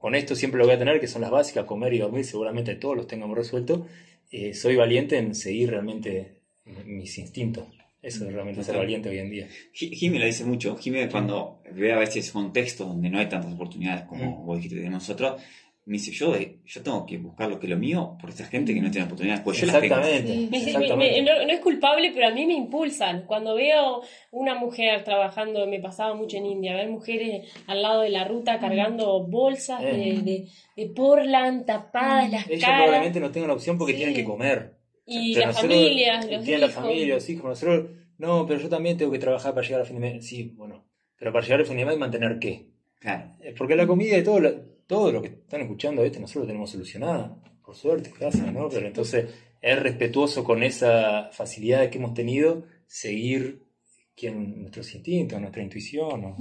con esto siempre lo voy a tener, que son las básicas, comer y dormir, seguramente todos los tengamos resuelto. Eh, soy valiente en seguir realmente mis instintos. Eso es realmente ser valiente hoy en día. Jimmy lo dice mucho. Jimmy cuando ve a veces contextos donde no hay tantas oportunidades como vos dijiste de nosotros, me dice, yo, yo tengo que buscar lo que es lo mío por esta gente que no tiene oportunidades. Pues yo exactamente. no, es culpable, pero a mí me impulsan. Cuando veo una mujer trabajando, me pasaba mucho en India, ver mujeres al lado de la ruta cargando bolsas de, de, de, Portland tapadas las Ellas probablemente no tengan opción porque tienen que comer. Y la familia, los Tienen la familia, los hijos. Nosotros, no, pero yo también tengo que trabajar para llegar al fin de mes. Sí, bueno. Pero para llegar al fin de mes y mantener qué. Claro. Eh, porque la comida y todo, todo lo que están escuchando este nosotros lo tenemos solucionado. Por suerte, gracias, ¿no? Pero entonces es respetuoso con esa facilidad que hemos tenido seguir quien, nuestros instintos, nuestra intuición o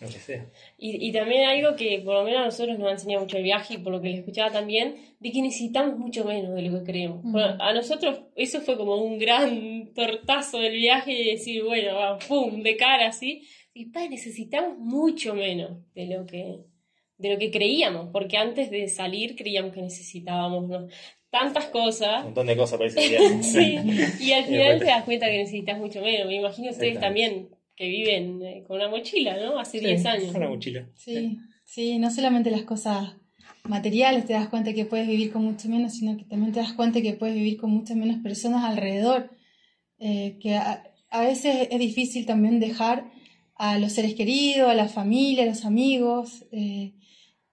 lo que sea. Y, y, también algo que por lo menos a nosotros nos ha enseñado mucho el viaje y por lo que les escuchaba también, de que necesitamos mucho menos de lo que creemos. a nosotros eso fue como un gran tortazo del viaje y decir, bueno, pum, de cara así. Y pa, necesitamos mucho menos de lo que de lo que creíamos, porque antes de salir creíamos que necesitábamos ¿no? tantas cosas. Un montón de cosas para Sí, y al final te das cuenta que necesitas mucho menos. Me imagino ustedes también que viven eh, con una mochila, ¿no? Hace 10 años. Con una mochila. Sí, sí, no solamente las cosas materiales te das cuenta que puedes vivir con mucho menos, sino que también te das cuenta que puedes vivir con muchas menos personas alrededor. Eh, que a, veces es difícil también dejar a los seres queridos, a la familia, a los amigos. Eh,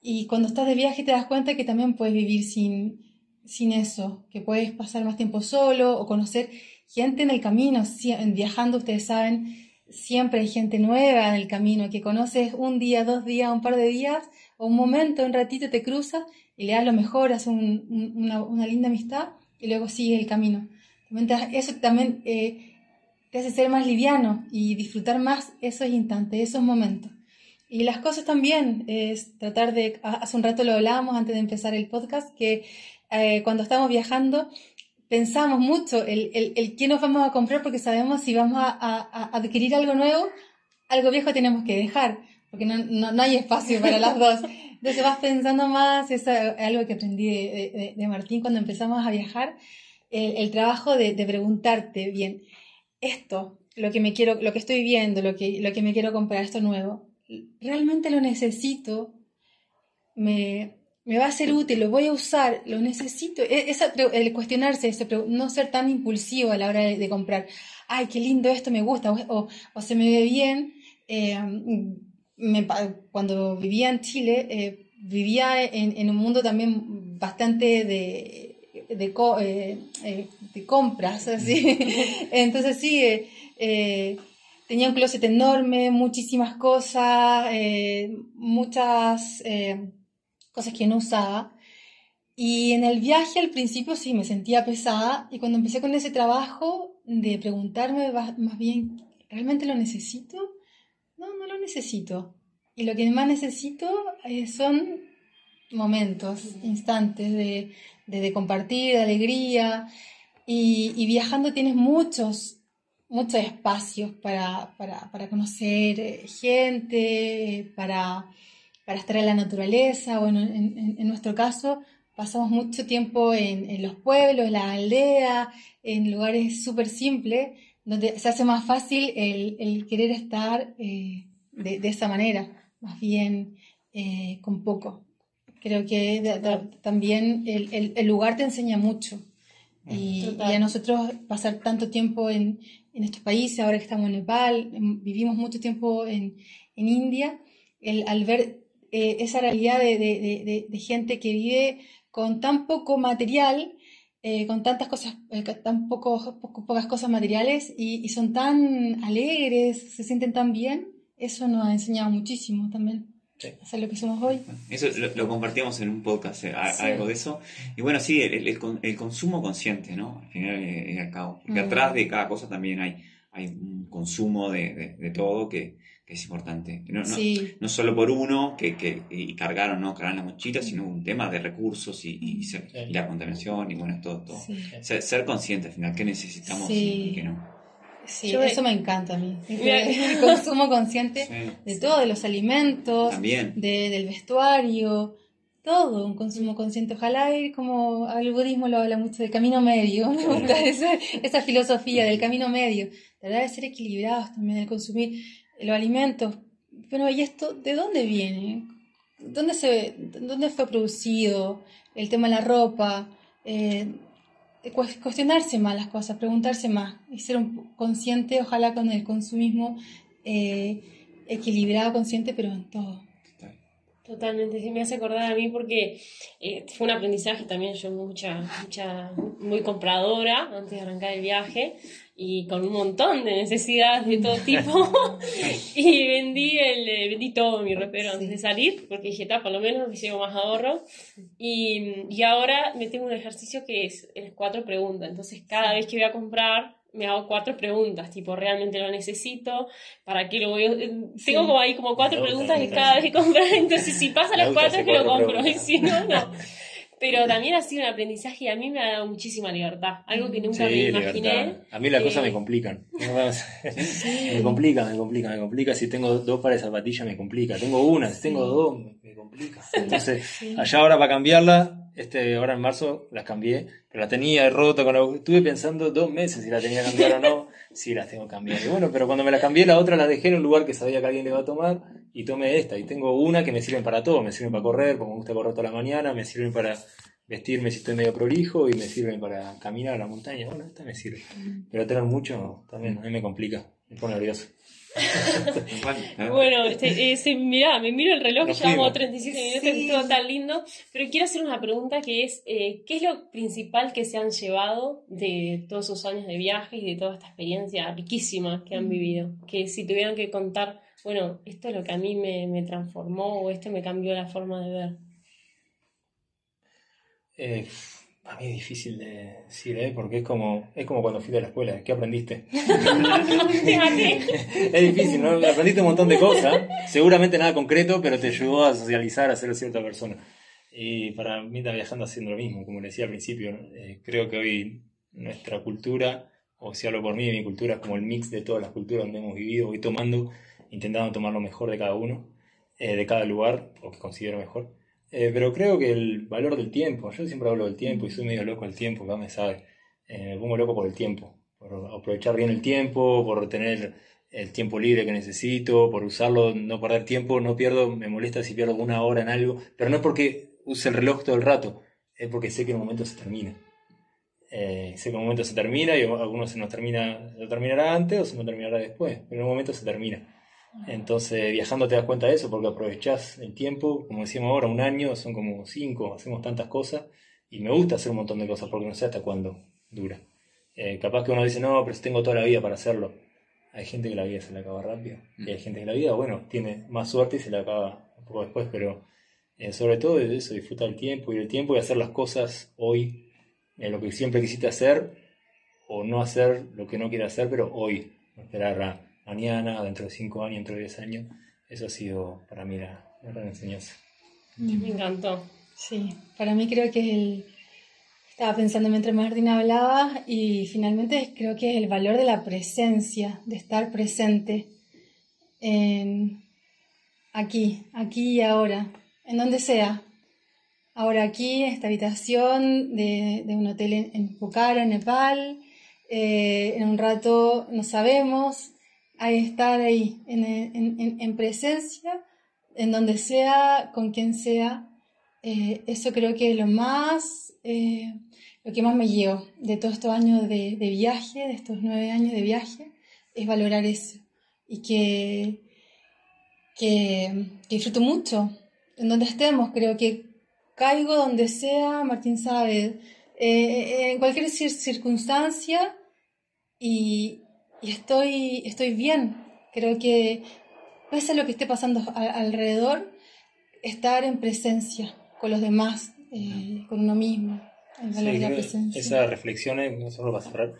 y cuando estás de viaje te das cuenta que también puedes vivir sin, sin eso, que puedes pasar más tiempo solo o conocer gente en el camino. Viajando, ustedes saben, siempre hay gente nueva en el camino, que conoces un día, dos días, un par de días, o un momento, un ratito te cruzas y le das lo mejor, haces una, linda amistad y luego sigue el camino. Eso también eh, te hace ser más liviano y disfrutar más esos instantes, esos momentos. Y las cosas también, es tratar de, hace un rato lo hablábamos antes de empezar el podcast, que eh, cuando estamos viajando, pensamos mucho el, el, qué nos vamos a comprar porque sabemos si vamos a, adquirir algo nuevo, algo viejo tenemos que dejar, porque no, no, hay espacio para las dos. Entonces vas pensando más, es algo que aprendí de, de, Martín cuando empezamos a viajar, el, trabajo de, preguntarte bien, esto, lo que me quiero, lo que estoy viendo, lo que, lo que me quiero comprar, esto nuevo, ¿realmente lo necesito? Me, me va a ser útil, lo voy a usar, lo necesito. E, el cuestionarse, no ser tan impulsivo a la hora de, comprar. Ay, qué lindo esto, me gusta, o, se me ve bien. Eh, cuando vivía en Chile, eh, vivía en, un mundo también bastante de, de, eh, de compras, así. Entonces sí, tenía un closet enorme, muchísimas cosas, muchas cosas que no usaba. Y en el viaje al principio sí me sentía pesada y cuando empecé con ese trabajo de preguntarme más bien, ¿realmente lo necesito? No, no lo necesito. Y lo que más necesito eh, son momentos, instantes de, de, compartir, de alegría. Y, y viajando tienes muchos, muchos espacios para, para, para conocer eh, gente, para, para estar en la naturaleza. Bueno, en, en, nuestro caso pasamos mucho tiempo en, los pueblos, en la aldea, en lugares súper simples, donde se hace más fácil el, el querer estar eh, de, de, esa manera, más bien eh, con poco. Creo que también el, el, lugar te enseña mucho. Y, y, a nosotros pasar tanto tiempo en, en, estos países, ahora que estamos en Nepal, vivimos mucho tiempo en, en India, el, al ver eh, esa realidad de, de, de, gente que vive con tan poco material, eh, con tantas cosas, eh, tan poco, poco, pocas cosas materiales y, y, son tan alegres, se sienten tan bien, eso nos ha enseñado muchísimo también. Sí. Hacer lo que somos hoy. Eso lo, lo compartíamos en un podcast, eh, sí. algo de eso. Y bueno, sí, el, el, el consumo consciente, ¿no? Al final y al cabo. Porque mm. atrás de cada cosa también hay, hay un consumo de, de, de todo que, que es importante. No, no, sí. no, solo por uno que, que y cargaron, ¿no? cargaron la mochila, sino un tema de recursos y, y, ser, sí. y la contaminación y bueno, todo. todo. Sí. Ser, ser, consciente al final, qué necesitamos y qué no. Sí, Yo, eso me encanta a mí. El consumo consciente de todo, de los alimentos, También. De, del vestuario, todo, un consumo consciente. Ojalá ir como el budismo lo habla mucho del camino medio. Me gusta esa, esa filosofía del camino medio. La verdad de ser equilibrados también, de consumir los alimentos. Pero, ¿y esto de dónde viene? ¿Dónde, se, dónde fue producido? El tema de la ropa. Eh, cuestionarse más las cosas, preguntarse más y ser un, consciente, ojalá con el consumismo eh, equilibrado, consciente, pero en todo. Totalmente, sí me hace acordar a mí porque eh, fue un aprendizaje también, yo mucha, mucha, muy compradora antes de arrancar el viaje y con un montón de necesidades de todo tipo y vendí el eh, vendí todo mi ropero sí. antes de salir porque dije está por lo menos me llevo más ahorro y, y ahora me tengo un ejercicio que es, es cuatro preguntas entonces cada vez que voy a comprar me hago cuatro preguntas, tipo, ¿realmente lo necesito? ¿Para qué lo voy a...? Sí. Tengo como ahí como cuatro preguntas de cada vez que comprar, entonces si pasa las cuatro es que lo compro, y si no, no. Pero también ha sido un aprendizaje y a mí me ha dado muchísima libertad, algo que nunca sí, me imaginé. Libertad. A mí las eh... cosas me complican. me complica, me complica, me complica. Si tengo dos pares de zapatillas me complica. Tengo una, si tengo dos me complica. Entonces, sí. allá ahora para cambiarla, este, ahora en marzo las cambié, pero las tenía roto, con la... estuve pensando dos meses si la tenía que cambiar o no, sí las tengo cambiar. Y bueno, pero cuando me la cambié, la otra la dejé en un lugar que sabía que alguien le iba a tomar y tomé esta. Y tengo una que me sirven para todo, me sirven para correr, porque me gusta correr toda la mañana, me sirven para vestirme si estoy medio prolijo y me sirven para caminar a la montaña. Bueno, esta me sirve. Pero tener mucho también a mí me complica, me pone nervioso. bueno, este, eh, mirá, me miro el reloj, que llevamos 37 minutos, sí. todo tan lindo, pero quiero hacer una pregunta que es, eh, ¿qué es lo principal que se han llevado de todos esos años de viaje y de toda esta experiencia riquísima que han vivido? Que si tuvieran que contar, bueno, esto es lo que a mí me, me transformó o esto me cambió la forma de ver. Eh, a mí es difícil de decir, ¿eh? porque es como, es como cuando fui a la escuela. ¿Qué aprendiste? es difícil, ¿no? Aprendiste un montón de cosas. Seguramente nada concreto, pero te ayudó a socializar, a ser cierta persona. Y para mí está viajando haciendo lo mismo, como le decía al principio. Eh, creo que hoy nuestra cultura, o si hablo por mí, mi cultura es como el mix de todas las culturas donde hemos vivido, voy tomando, intentando tomar lo mejor de cada uno, eh, de cada lugar, o que considero mejor eh, pero creo que el valor del tiempo, yo siempre hablo del tiempo y soy medio loco del tiempo, ya me sabe. Eh, me pongo loco por el tiempo, por aprovechar bien el tiempo, por tener el tiempo libre que necesito, por usarlo, no perder tiempo, no pierdo, me molesta si pierdo una hora en algo, pero no es porque use el reloj todo el rato, es porque sé que en un momento se termina. Eh, sé que en un momento se termina y algunos se nos termina, lo terminará antes o se nos terminará después, pero en un momento se termina. Entonces, viajando te das cuenta de eso porque aprovechás el tiempo, como decíamos ahora, un año, son como cinco, hacemos tantas cosas y me gusta hacer un montón de cosas porque no sé hasta cuándo dura. Eh, capaz que uno dice, no, pero tengo toda la vida para hacerlo. Hay gente que la vida se le acaba rápido y hay gente que la vida, bueno, tiene más suerte y se le acaba un poco después, pero eh, sobre todo es eso, disfrutar el tiempo y el tiempo y hacer las cosas hoy, eh, lo que siempre quisiste hacer o no hacer lo que no quieres hacer, pero hoy, no esperar a mañana, dentro de 5 años, dentro de 10 años. Eso ha sido para mí la, la gran enseñanza. Me encantó. Sí, para mí creo que el, Estaba pensando mientras Martín hablaba y finalmente creo que es el valor de la presencia, de estar presente en, aquí, aquí y ahora, en donde sea. Ahora aquí, esta habitación de, un hotel en, en Pokhara, en Nepal, eh, en un rato no sabemos, hay estar ahí, en, presencia, en donde sea, con quien sea. Eh, eso creo que es lo más, eh, lo que más me llevo de todos estos años de, viaje, de estos nueve años de viaje, es valorar eso. Y que, que, que disfruto mucho, en donde estemos, creo que caigo donde sea, Martín sabe, eh, en cualquier circunstancia y, estoy, estoy bien. Creo que pese a lo que esté pasando alrededor, estar en presencia con los demás, eh, con uno mismo. Esas reflexiones, nosotros para cerrar,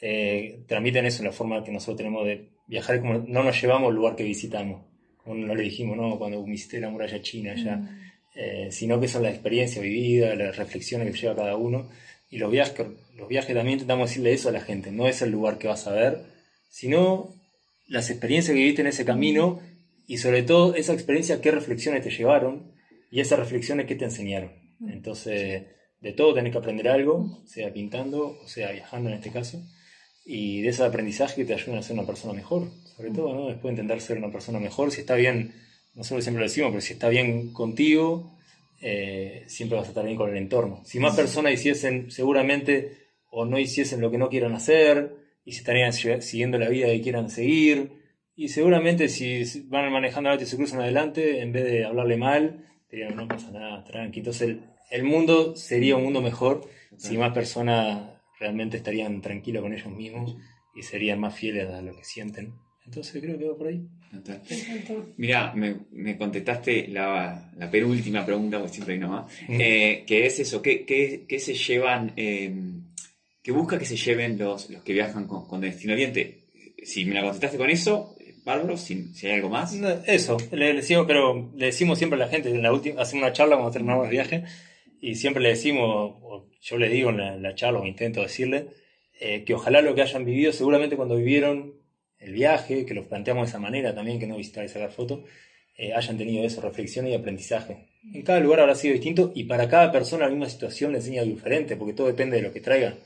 eh, transmiten eso, la forma que nosotros tenemos de viajar, como no nos llevamos al lugar que visitamos, como no le dijimos, ¿no? cuando visité la muralla china, ya. Mm. Eh, sino que son la experiencia vivida, las reflexiones que lleva cada uno. Y los viajes, los viajes también intentamos decirle eso a la gente, no es el lugar que vas a ver, sino las experiencias que viviste en ese camino y sobre todo esa experiencia, qué reflexiones te llevaron y esas reflexiones que te enseñaron. Entonces, de todo tenés que aprender algo, sea pintando o sea viajando en este caso, y de ese aprendizaje te ayudan a ser una persona mejor, sobre todo, ¿no? Después intentar ser una persona mejor, si está bien nosotros siempre lo decimos, pero si está bien contigo, eh, siempre vas a estar bien con el entorno. Si más personas hiciesen, seguramente, o no hiciesen lo que no quieran hacer, y se estarían siguiendo la vida que quieran seguir, y seguramente si van manejando la y se cruzan adelante, en vez de hablarle mal, dirían, no pasa nada, tranqui. Entonces el, el mundo sería un mundo mejor si más personas realmente estarían tranquilos con ellos mismos y serían más fieles a lo que sienten. Entonces creo que va por ahí. Mira, me, me, contestaste la, la, penúltima pregunta, porque siempre hay una más, eh, que es eso, ¿qué, qué, qué se llevan, eh, qué busca que se lleven los, los que viajan con, con, Destino Oriente? Si me la contestaste con eso, bárbaro, si, si hay algo más. eso, le, decimos, pero le decimos siempre a la gente, en la última, hacemos una charla cuando terminamos el viaje, y siempre le decimos, o yo le digo en la, charla, o intento decirle, eh, que ojalá lo que hayan vivido, seguramente cuando vivieron el viaje, que lo planteamos de esa manera también, que no visitar y sacar fotos, eh, hayan tenido eso, reflexión y aprendizaje. En cada lugar habrá sido distinto y para cada persona la misma situación le enseña diferente, porque todo depende de lo que traiga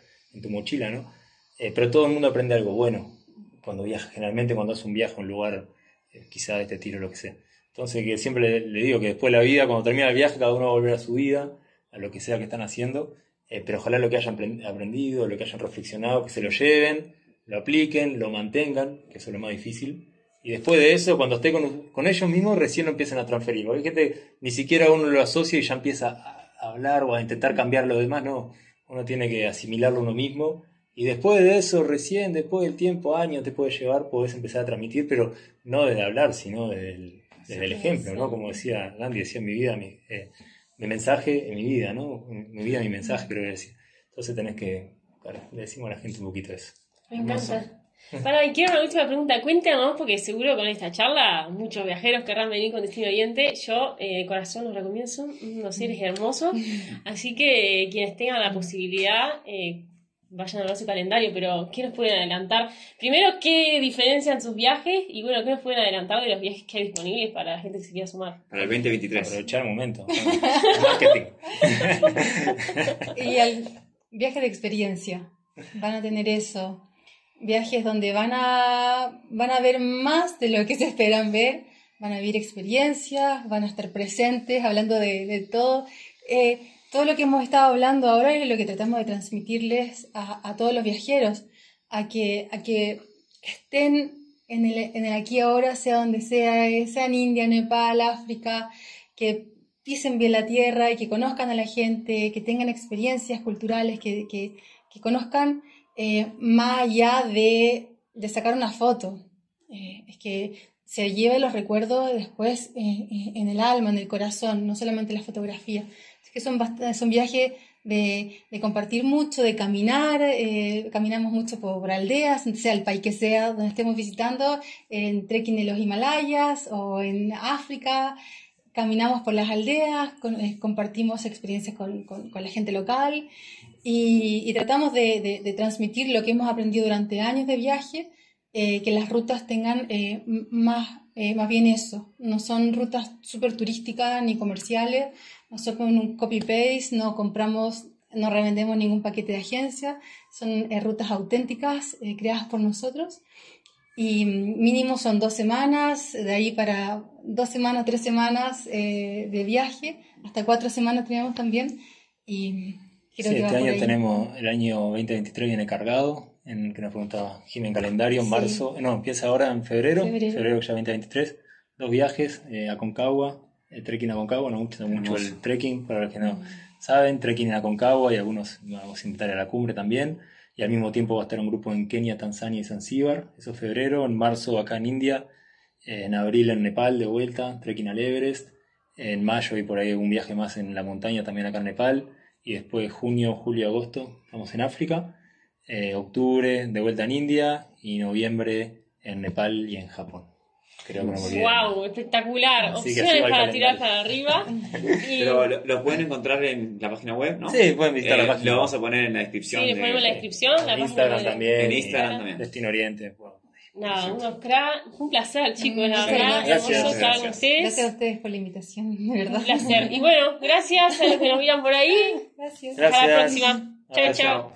tu mochila, ¿no? Eh, pero todo el mundo aprende algo bueno cuando viaja, generalmente cuando hace un viaje a un lugar, eh, quizá de este tiro, lo que sea. Entonces, que siempre le, digo que después de la vida, cuando termina el viaje, cada uno va a volver a su vida, a lo que sea que están haciendo, pero ojalá lo que hayan aprendido, lo que hayan reflexionado, que se lo lleven lo apliquen, lo mantengan, que eso es lo más difícil. Y después de eso, cuando esté con, ellos mismos, recién lo empiezan a transferir. Porque gente, ni siquiera uno lo asocia y ya empieza a hablar o a intentar cambiar lo demás. No, uno tiene que asimilarlo uno mismo. Y después de eso, recién, después del tiempo, años te puede llevar, puedes empezar a transmitir, pero no desde hablar, sino desde el, ejemplo, ¿no? Como decía Gandhi, decía mi vida, mi, eh, mi mensaje, en mi vida, ¿no? Mi vida, mi mensaje, creo que decía. Entonces tenés que, claro, le decimos a la gente un poquito eso. Me encanta. Para, y quiero una última pregunta. Cuéntanos, porque seguro con esta charla muchos viajeros querrán venir con Destino Oriente. Yo, eh, corazón, los recomiendo, son unos seres hermosos. Así que eh, quienes tengan la posibilidad, eh, vayan a ver su calendario. Pero, ¿qué nos pueden adelantar? Primero, ¿qué diferencian sus viajes? Y bueno, ¿qué nos pueden adelantar de los viajes que hay disponibles para la gente que se quiera sumar? Para el 2023. Aprovechar el momento. marketing. y el viaje de experiencia. Van a tener eso viajes donde van a, van a ver más de lo que se esperan ver, van a vivir experiencias, van a estar presentes, hablando de, todo. Eh, todo lo que hemos estado hablando ahora es lo que tratamos de transmitirles a, todos los viajeros, a que, a que estén en el, en el aquí ahora, sea donde sea, eh, sea en India, Nepal, África, que pisen bien la tierra y que conozcan a la gente, que tengan experiencias culturales, que, que conozcan eh, más allá de, de, sacar una foto. Eh, es que se lleve los recuerdos después eh, en el alma, en el corazón, no solamente la fotografía. Es que son, son viajes de, de, compartir mucho, de caminar, caminamos mucho por, aldeas, sea el país que sea donde estemos visitando, en trekking de los Himalayas o en África, caminamos por las aldeas, compartimos experiencias con, con, con, la gente local y, y tratamos de, de- de transmitir lo que hemos aprendido durante años de viaje, eh, que las rutas tengan eh, más, eh, más bien eso. No son rutas súper turísticas ni comerciales, no son un copy-paste, no compramos, no revendemos ningún paquete de agencia, son eh, rutas auténticas eh, creadas por nosotros. Y mm, mínimo son dos semanas, de ahí para dos semanas, tres semanas eh, de viaje, hasta cuatro semanas tenemos también. Y creo Sí, este año ahí. tenemos, el año 2023 viene cargado, en que nos preguntaba Jimmy en calendario, en Sí. marzo, no, empieza ahora en febrero, Febrero. febrero, ya 2023, dos viajes eh, a Concagua, el trekking a Concagua, nos gusta mucho el trekking, para los que no saben, trekking a Concagua y algunos vamos a invitar a la cumbre también, y al mismo tiempo va a estar un grupo en Kenia, Tanzania y Zanzíbar, eso es febrero, en marzo acá en India, eh, en abril en Nepal de vuelta, trekking al Everest, en mayo y por ahí un viaje más en la montaña también acá en Nepal, y después junio, julio, agosto estamos en África, eh, octubre de vuelta en India y noviembre en Nepal y en Japón. Creo que no. ¡Wow! Espectacular. Así Opciones para tirar para arriba. Y, Pero lo, lo pueden encontrar en la página web, ¿no? Sí, pueden visitar Eh, la página. Lo vamos a poner en la descripción. sí, de- ponemos en la descripción. La en Instagram de- también. En Instagram también. Destino Oriente. bueno. Nada, unos cra... Un placer, chicos, la Sí, verdad. gracias, hermoso estar con gracias. ustedes. Gracias a ustedes por la invitación, de verdad. Un placer. Y bueno, gracias a los que nos miran por ahí. Gracias. Hasta la próxima. Chao, chao.